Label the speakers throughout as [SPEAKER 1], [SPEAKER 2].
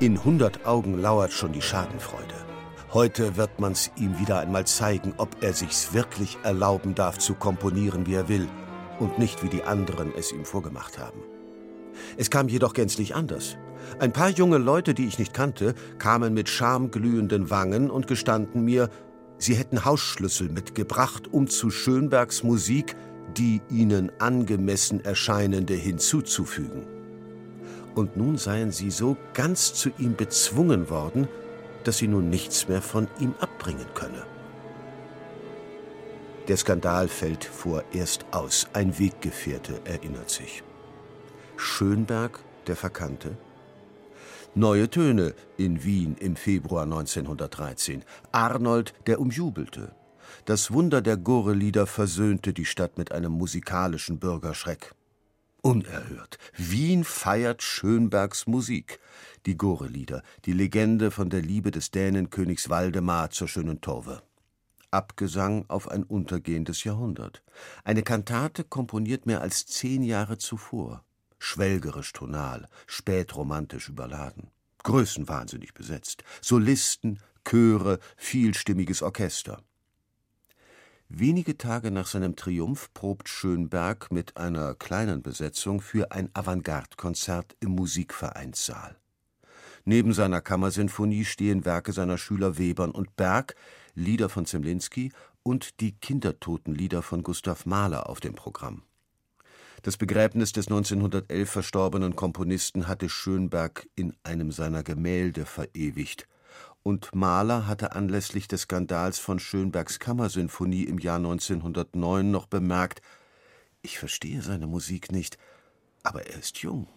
[SPEAKER 1] In hundert Augen lauert schon die Schadenfreude. Heute wird man's ihm wieder einmal zeigen, ob er sich's wirklich erlauben darf zu komponieren, wie er will, und nicht wie die anderen es ihm vorgemacht haben. Es kam jedoch gänzlich anders. Ein paar junge Leute, die ich nicht kannte, kamen mit schamglühenden Wangen und gestanden mir, sie hätten Hausschlüssel mitgebracht, um zu Schönbergs Musik die ihnen angemessen erscheinende hinzuzufügen und nun seien sie so ganz zu ihm bezwungen worden, dass sie nun nichts mehr von ihm abbringen könne. Der Skandal fällt vorerst aus. Ein Weggefährte erinnert sich. Schönberg, der Verkannte. Neue Töne in Wien im Februar 1913. Arnold, der umjubelte. Das Wunder der Gore-Lieder versöhnte die Stadt mit einem musikalischen Bürgerschreck. Unerhört. Wien feiert Schönbergs Musik. Die Gore-Lieder, die Legende von der Liebe des Dänenkönigs Waldemar zur schönen Torve. Abgesang auf ein untergehendes Jahrhundert. Eine Kantate komponiert mehr als zehn Jahre zuvor. Schwelgerisch tonal, spätromantisch überladen. Größenwahnsinnig besetzt. Solisten, Chöre, vielstimmiges Orchester. Wenige Tage nach seinem Triumph probt Schönberg mit einer kleinen Besetzung für ein Avantgarde-Konzert im Musikvereinssaal. Neben seiner Kammersinfonie stehen Werke seiner Schüler Webern und Berg, Lieder von Zemlinski und die Kindertotenlieder von Gustav Mahler auf dem Programm. Das Begräbnis des 1911 verstorbenen Komponisten hatte Schönberg in einem seiner Gemälde verewigt und Mahler hatte anlässlich des Skandals von Schönbergs Kammersinfonie im Jahr 1909 noch bemerkt: Ich verstehe seine Musik nicht, aber er ist jung.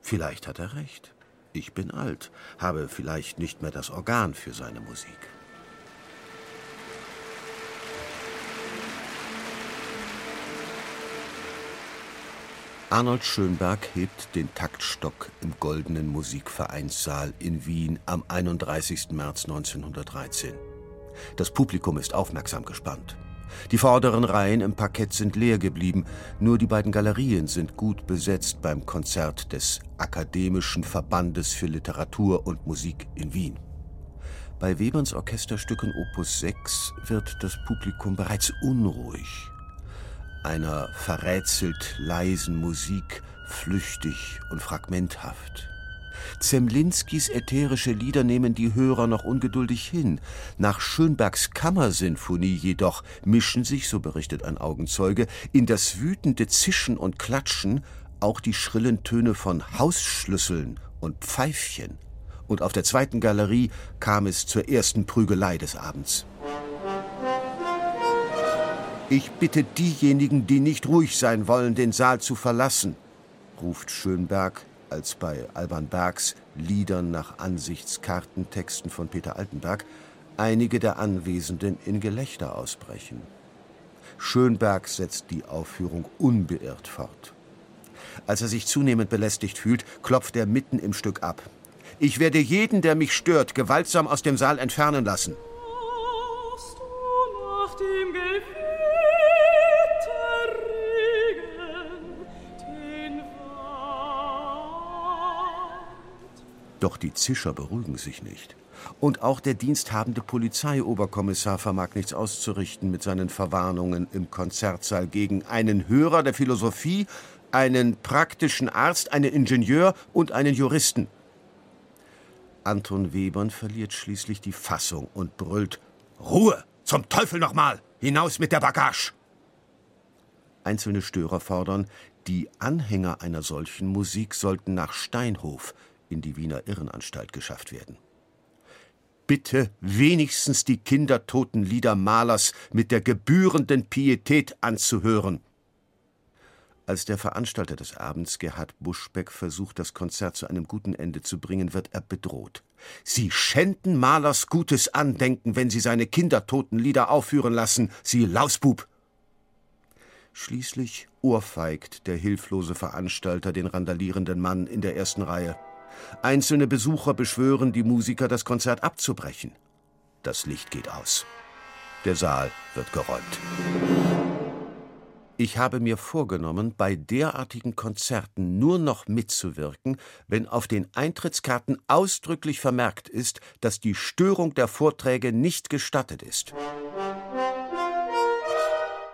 [SPEAKER 1] Vielleicht hat er recht. Ich bin alt, habe vielleicht nicht mehr das Organ für seine Musik. Arnold Schönberg hebt den Taktstock im Goldenen Musikvereinssaal in Wien am 31. März 1913. Das Publikum ist aufmerksam gespannt. Die vorderen Reihen im Parkett sind leer geblieben, nur die beiden Galerien sind gut besetzt beim Konzert des Akademischen Verbandes für Literatur und Musik in Wien. Bei Weberns Orchesterstücken Opus 6 wird das Publikum bereits unruhig einer verrätselt leisen Musik, flüchtig und fragmenthaft. Zemlinskis ätherische Lieder nehmen die Hörer noch ungeduldig hin. Nach Schönbergs Kammersinfonie jedoch mischen sich, so berichtet ein Augenzeuge, in das wütende Zischen und Klatschen auch die schrillen Töne von Hausschlüsseln und Pfeifchen. Und auf der zweiten Galerie kam es zur ersten Prügelei des Abends. Ich bitte diejenigen, die nicht ruhig sein wollen, den Saal zu verlassen, ruft Schönberg, als bei Alban Bergs Liedern nach Ansichtskartentexten von Peter Altenberg einige der Anwesenden in Gelächter ausbrechen. Schönberg setzt die Aufführung unbeirrt fort. Als er sich zunehmend belästigt fühlt, klopft er mitten im Stück ab. Ich werde jeden, der mich stört, gewaltsam aus dem Saal entfernen lassen. Doch die Zischer beruhigen sich nicht. Und auch der diensthabende Polizeioberkommissar vermag nichts auszurichten mit seinen Verwarnungen im Konzertsaal gegen einen Hörer der Philosophie, einen praktischen Arzt, einen Ingenieur und einen Juristen. Anton Webern verliert schließlich die Fassung und brüllt: Ruhe! Zum Teufel nochmal! Hinaus mit der Bagage! Einzelne Störer fordern, die Anhänger einer solchen Musik sollten nach Steinhof, in die Wiener Irrenanstalt geschafft werden. Bitte wenigstens die Kindertotenlieder Malers mit der gebührenden Pietät anzuhören. Als der Veranstalter des Abends, Gerhard Buschbeck, versucht, das Konzert zu einem guten Ende zu bringen, wird er bedroht. Sie schänden Mahlers gutes Andenken, wenn Sie seine Kindertotenlieder aufführen lassen, Sie Lausbub! Schließlich ohrfeigt der hilflose Veranstalter den randalierenden Mann in der ersten Reihe. Einzelne Besucher beschwören die Musiker, das Konzert abzubrechen. Das Licht geht aus. Der Saal wird geräumt. Ich habe mir vorgenommen, bei derartigen Konzerten nur noch mitzuwirken, wenn auf den Eintrittskarten ausdrücklich vermerkt ist, dass die Störung der Vorträge nicht gestattet ist.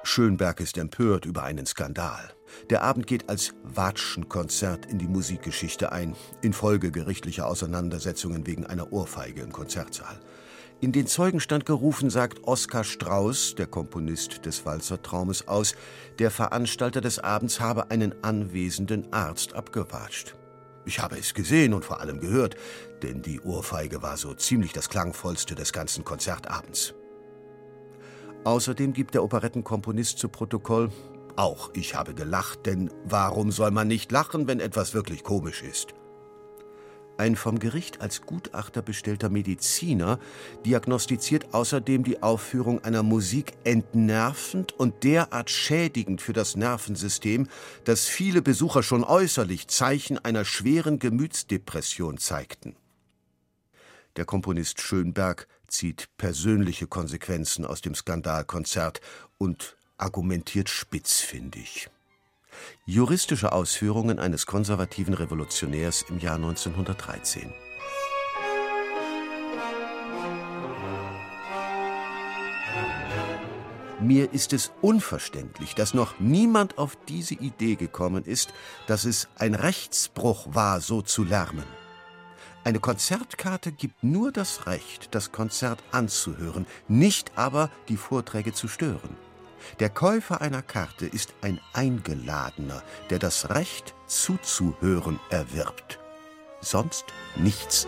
[SPEAKER 1] Schönberg ist empört über einen Skandal. Der Abend geht als Watschenkonzert in die Musikgeschichte ein, infolge gerichtlicher Auseinandersetzungen wegen einer Ohrfeige im Konzertsaal. In den Zeugenstand gerufen sagt Oskar Strauß, der Komponist des Walzertraumes, aus, der Veranstalter des Abends habe einen anwesenden Arzt abgewatscht. Ich habe es gesehen und vor allem gehört, denn die Ohrfeige war so ziemlich das klangvollste des ganzen Konzertabends. Außerdem gibt der Operettenkomponist zu Protokoll, auch ich habe gelacht, denn warum soll man nicht lachen, wenn etwas wirklich komisch ist? Ein vom Gericht als Gutachter bestellter Mediziner diagnostiziert außerdem die Aufführung einer Musik entnervend und derart schädigend für das Nervensystem, dass viele Besucher schon äußerlich Zeichen einer schweren Gemütsdepression zeigten. Der Komponist Schönberg zieht persönliche Konsequenzen aus dem Skandalkonzert und argumentiert spitzfindig. Juristische Ausführungen eines konservativen Revolutionärs im Jahr 1913. Mir ist es unverständlich, dass noch niemand auf diese Idee gekommen ist, dass es ein Rechtsbruch war, so zu lärmen. Eine Konzertkarte gibt nur das Recht, das Konzert anzuhören, nicht aber die Vorträge zu stören. Der Käufer einer Karte ist ein Eingeladener, der das Recht zuzuhören erwirbt. Sonst nichts.